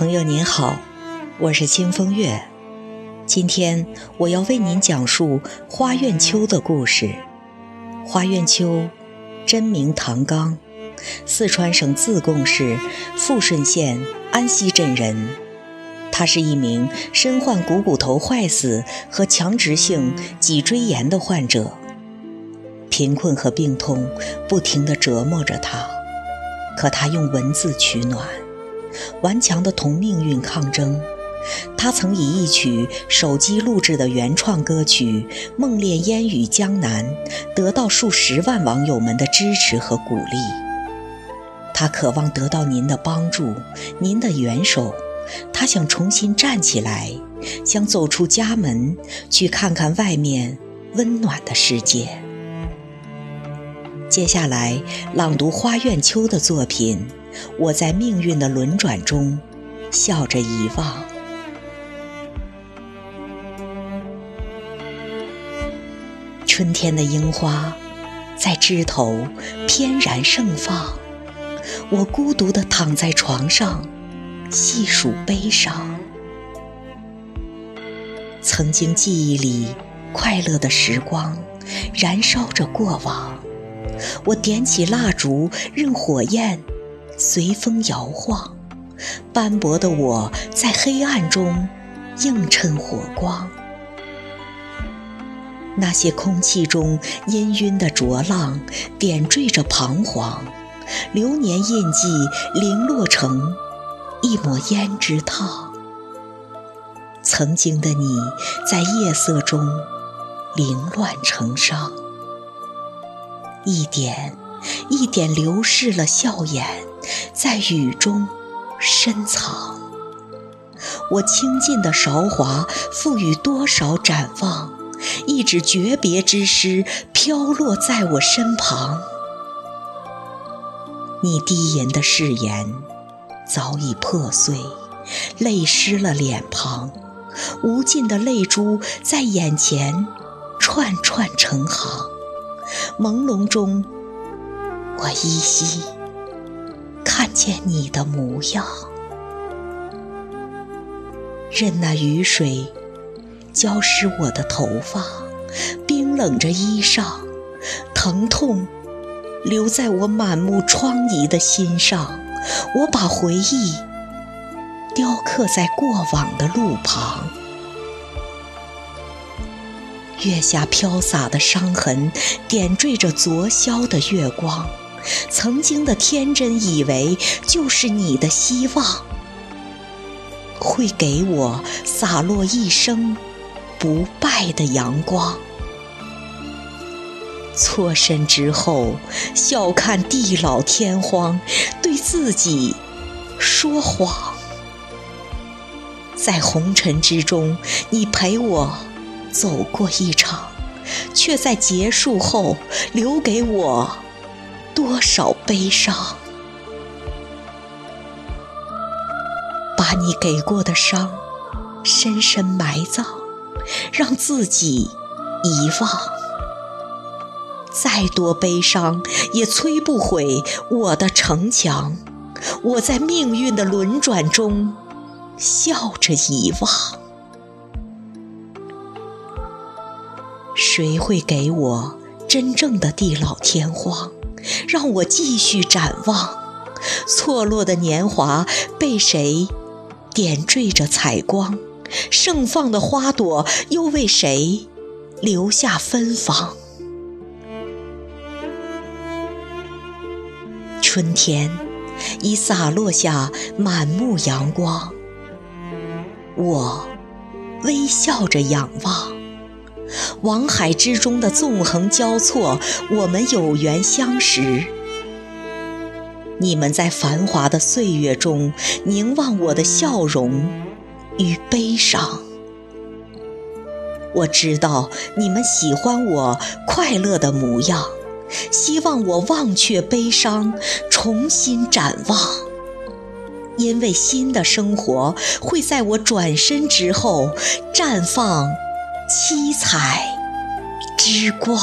朋友您好，我是清风月。今天我要为您讲述花苑秋的故事。花苑秋，真名唐刚，四川省自贡市富顺县安溪镇人。他是一名身患股骨头坏死和强直性脊椎炎的患者，贫困和病痛不停地折磨着他，可他用文字取暖。顽强地同命运抗争，他曾以一曲手机录制的原创歌曲《梦恋烟雨江南》得到数十万网友们的支持和鼓励。他渴望得到您的帮助，您的援手。他想重新站起来，想走出家门，去看看外面温暖的世界。接下来朗读花苑秋的作品。我在命运的轮转中，笑着遗忘。春天的樱花在枝头翩然盛放，我孤独地躺在床上，细数悲伤。曾经记忆里快乐的时光，燃烧着过往。我点起蜡烛，任火焰。随风摇晃，斑驳的我在黑暗中映衬火光。那些空气中氤氲的浊浪，点缀着彷徨。流年印记零落成一抹胭脂烫。曾经的你在夜色中凌乱成伤，一点一点流逝了笑颜。在雨中深藏，我倾尽的韶华，赋予多少展望？一纸诀别之诗飘落在我身旁。你低吟的誓言早已破碎，泪湿了脸庞，无尽的泪珠在眼前串串成行。朦胧中，我依稀。看见你的模样，任那雨水浇湿我的头发，冰冷着衣裳，疼痛留在我满目疮痍的心上。我把回忆雕刻在过往的路旁，月下飘洒的伤痕点缀着昨宵的月光。曾经的天真，以为就是你的希望，会给我洒落一生不败的阳光。错身之后，笑看地老天荒，对自己说谎。在红尘之中，你陪我走过一场，却在结束后留给我。多少悲伤，把你给过的伤深深埋葬，让自己遗忘。再多悲伤也摧不毁我的城墙。我在命运的轮转中笑着遗忘。谁会给我真正的地老天荒？让我继续展望，错落的年华被谁点缀着彩光？盛放的花朵又为谁留下芬芳？春天已洒落下满目阳光，我微笑着仰望。网海之中的纵横交错，我们有缘相识。你们在繁华的岁月中凝望我的笑容与悲伤。我知道你们喜欢我快乐的模样，希望我忘却悲伤，重新展望。因为新的生活会在我转身之后绽放。七彩之光。